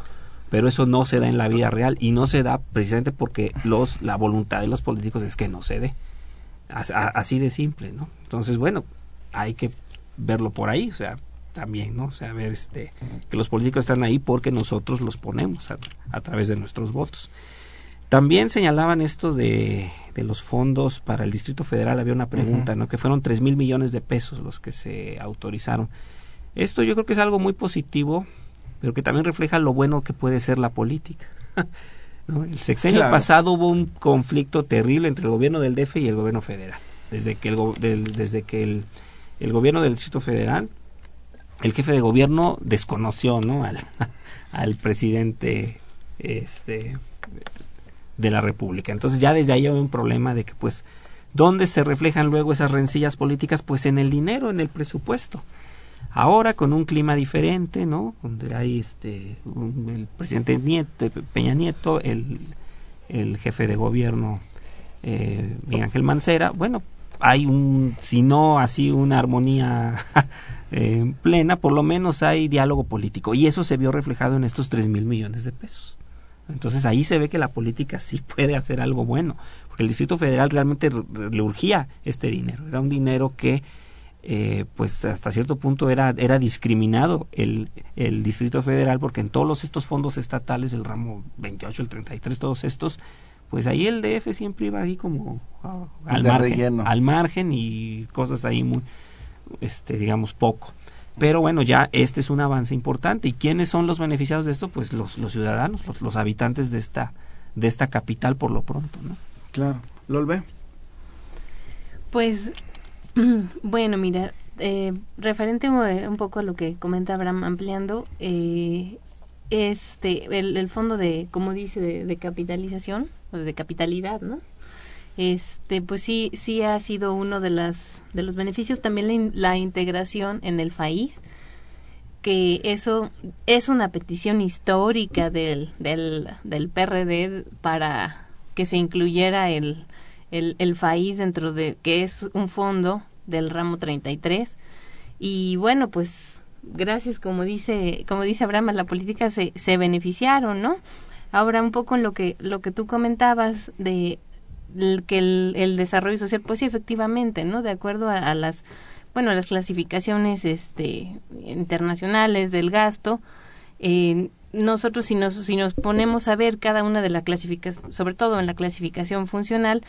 pero eso no se da en la vida real y no se da precisamente porque los la voluntad de los políticos es que no se dé. Así de simple no entonces bueno hay que verlo por ahí o sea también no o sea ver este que los políticos están ahí porque nosotros los ponemos a, a través de nuestros votos. También señalaban esto de, de, los fondos para el Distrito Federal, había una pregunta, ¿no? Que fueron tres mil millones de pesos los que se autorizaron. Esto yo creo que es algo muy positivo, pero que también refleja lo bueno que puede ser la política. El sexenio pasado hubo un conflicto terrible entre el gobierno del DF y el gobierno federal. Desde que el, desde que el, el gobierno del Distrito Federal, el jefe de gobierno desconoció ¿no? al, al presidente este, de la República. Entonces ya desde ahí hay un problema de que pues ¿dónde se reflejan luego esas rencillas políticas? Pues en el dinero, en el presupuesto. Ahora con un clima diferente, ¿no? Donde hay este el presidente Nieto, Peña Nieto, el, el jefe de gobierno eh, Miguel Ángel Mancera, bueno, hay un, si no así una armonía eh, plena, por lo menos hay diálogo político. Y eso se vio reflejado en estos tres mil millones de pesos. Entonces ahí se ve que la política sí puede hacer algo bueno, porque el Distrito Federal realmente le urgía este dinero. Era un dinero que, eh, pues hasta cierto punto era, era discriminado el, el Distrito Federal, porque en todos estos fondos estatales, el ramo 28, el 33, todos estos, pues ahí el DF siempre iba ahí como al, margen, al margen y cosas ahí muy, este, digamos, poco. Pero bueno, ya este es un avance importante. ¿Y quiénes son los beneficiados de esto? Pues los, los ciudadanos, los, los habitantes de esta, de esta capital por lo pronto, ¿no? Claro. ¿Lolbe? Pues, bueno, mira, eh, referente un poco a lo que comenta Abraham ampliando, eh, este, el, el, fondo de, como dice, de, de capitalización, o de capitalidad, ¿no? Este pues sí sí ha sido uno de las de los beneficios. También la, integración en el país que eso es una petición histórica del, del, del PRD para que se incluyera el, el, el país dentro de que es un fondo del ramo 33 y bueno pues gracias como dice como dice Abraham la política se, se beneficiaron no ahora un poco en lo que lo que tú comentabas de que el, desarrollo social, pues sí, efectivamente, ¿no? De acuerdo a, las, bueno, las clasificaciones este, internacionales del gasto, eh, nosotros si nos, si nos ponemos a ver cada una de las clasificaciones, sobre todo en la clasificación funcional,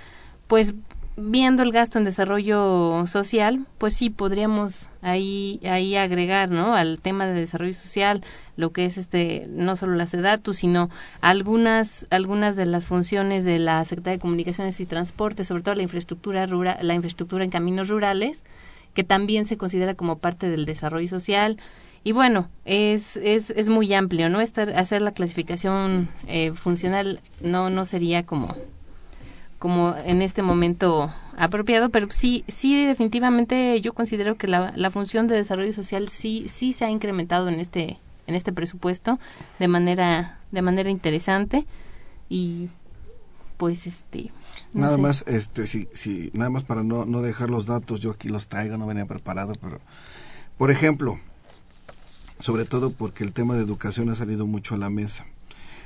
pues viendo el gasto en desarrollo social, pues sí podríamos ahí ahí agregar, ¿no? Al tema de desarrollo social lo que es este no solo la SEDATU, sino algunas algunas de las funciones de la Secretaría de Comunicaciones y Transportes, sobre todo la infraestructura rural, la infraestructura en caminos rurales, que también se considera como parte del desarrollo social. Y bueno, es, es, es muy amplio, ¿no? Estar, hacer la clasificación eh, funcional no, no sería como como en este momento apropiado, pero sí, sí, definitivamente yo considero que la, la función de desarrollo social sí, sí se ha incrementado en este, en este presupuesto de manera, de manera interesante y pues este nada más este sí sí nada más para no, no dejar los datos yo aquí los traigo no venía preparado pero por ejemplo sobre todo porque el tema de educación ha salido mucho a la mesa.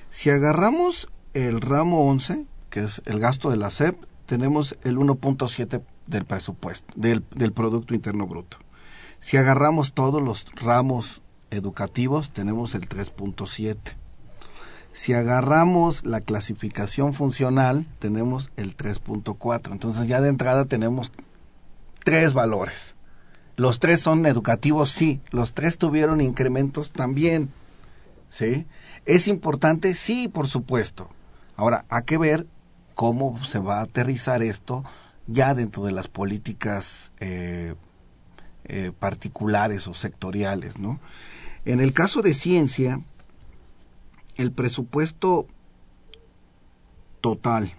Si agarramos el ramo 11 que es el gasto de la SEP, tenemos el 1.7 del presupuesto, del, del Producto Interno Bruto. Si agarramos todos los ramos educativos, tenemos el 3.7. Si agarramos la clasificación funcional, tenemos el 3.4. Entonces ya de entrada tenemos tres valores. Los tres son educativos, sí. Los tres tuvieron incrementos también. ¿Sí? ¿Es importante? Sí, por supuesto. Ahora, hay que ver cómo se va a aterrizar esto ya dentro de las políticas eh, eh, particulares o sectoriales, ¿no? En el caso de ciencia, el presupuesto total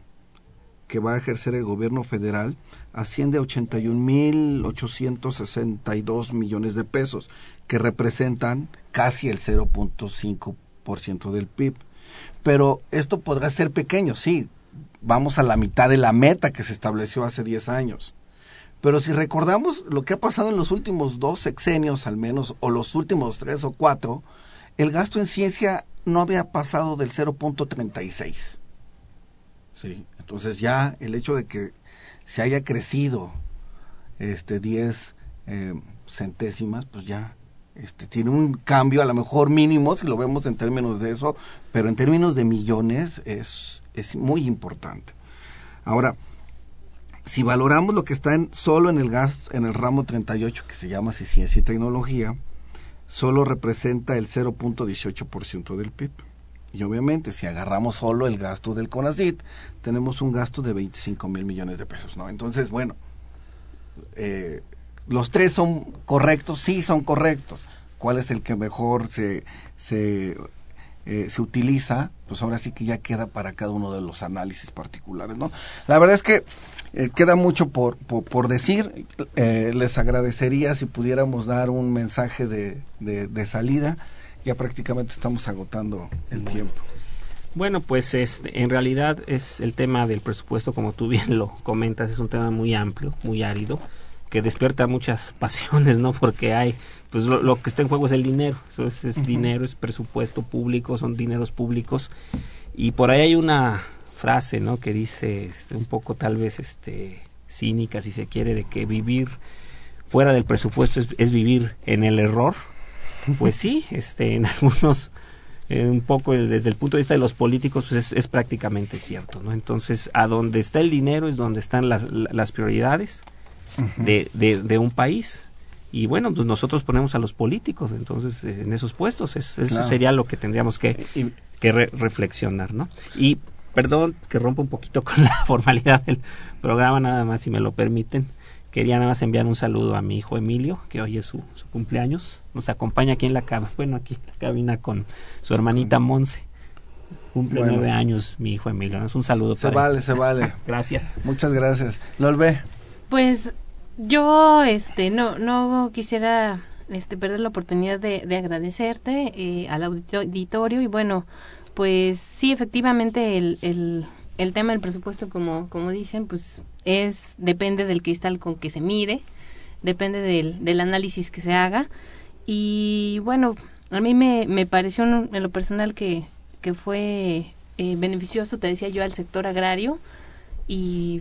que va a ejercer el gobierno federal asciende a 81.862 millones de pesos, que representan casi el 0.5% del PIB. Pero esto podrá ser pequeño, sí, vamos a la mitad de la meta que se estableció hace 10 años. Pero si recordamos lo que ha pasado en los últimos dos sexenios al menos, o los últimos tres o cuatro, el gasto en ciencia no había pasado del 0.36. Sí, entonces ya el hecho de que se haya crecido este 10 eh, centésimas, pues ya este, tiene un cambio a lo mejor mínimo si lo vemos en términos de eso, pero en términos de millones es, es muy importante. Ahora, si valoramos lo que está en, solo en el gas, en el ramo 38 que se llama ciencia y tecnología, solo representa el 0.18% del PIB. Y obviamente, si agarramos solo el gasto del CONACIT, tenemos un gasto de 25 mil millones de pesos, ¿no? Entonces, bueno, eh, los tres son correctos, sí son correctos. ¿Cuál es el que mejor se, se, eh, se utiliza? Pues ahora sí que ya queda para cada uno de los análisis particulares, ¿no? La verdad es que eh, queda mucho por, por, decir. les agradecería si pudiéramos dar un mensaje de, de salida ya prácticamente estamos agotando el tiempo. Bueno, pues este, en realidad es el tema del presupuesto, como tú bien lo comentas, es un tema muy amplio, muy árido, que despierta muchas pasiones, ¿no? Porque hay, pues lo, que está en juego es el dinero, eso es, dinero, es presupuesto público, son dineros públicos, y por ahí hay una frase, ¿no? Que dice este, un poco tal vez este cínica, si se quiere, de que vivir fuera del presupuesto es vivir en el error, pues sí, este, en algunos, eh, un poco desde el punto de vista de los políticos, pues es, prácticamente cierto, ¿no? Entonces, a donde está el dinero es donde están las, las prioridades de, de, un país. Y bueno, pues nosotros ponemos a los políticos, entonces, en esos puestos. eso sería lo que tendríamos que, que reflexionar, ¿no? Y perdón que rompa un poquito con la formalidad del programa, nada más, si me lo permiten. Quería nada más enviar un saludo a mi hijo Emilio, que hoy es su, cumpleaños. Nos acompaña aquí en la cabina, bueno, aquí en la cabina con su hermanita Monse. Cumple nueve años mi hijo Emilio. Es un saludo se vale, se vale. gracias. Muchas gracias. Lolbe. Pues yo este no no quisiera este perder la oportunidad de, de agradecerte eh, al auditorio y bueno pues sí efectivamente el, el el tema del presupuesto, como, como dicen, pues es, depende del cristal con que se mire, depende del, del análisis que se haga. Y bueno, a mí me, me pareció en lo personal que, que fue eh, beneficioso, te decía yo, al sector agrario. Y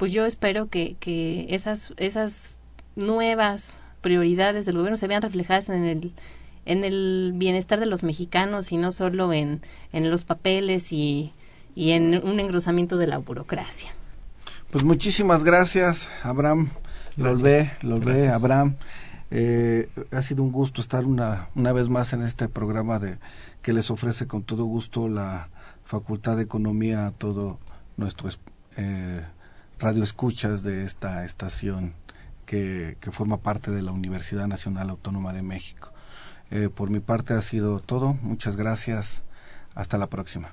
pues yo espero que, que esas, esas nuevas prioridades del gobierno se vean reflejadas en el en el bienestar de los mexicanos y no solo en, en los papeles y y en un engrosamiento de la burocracia. Pues muchísimas gracias, Abraham. Los ve, los ve, Abraham. Eh, ha sido un gusto estar una, una vez más en este programa de que les ofrece con todo gusto la Facultad de Economía a todo nuestro eh, radio escuchas de esta estación que, que, forma parte de la Universidad Nacional Autónoma de México. Eh, por mi parte ha sido todo. Muchas gracias. Hasta la próxima.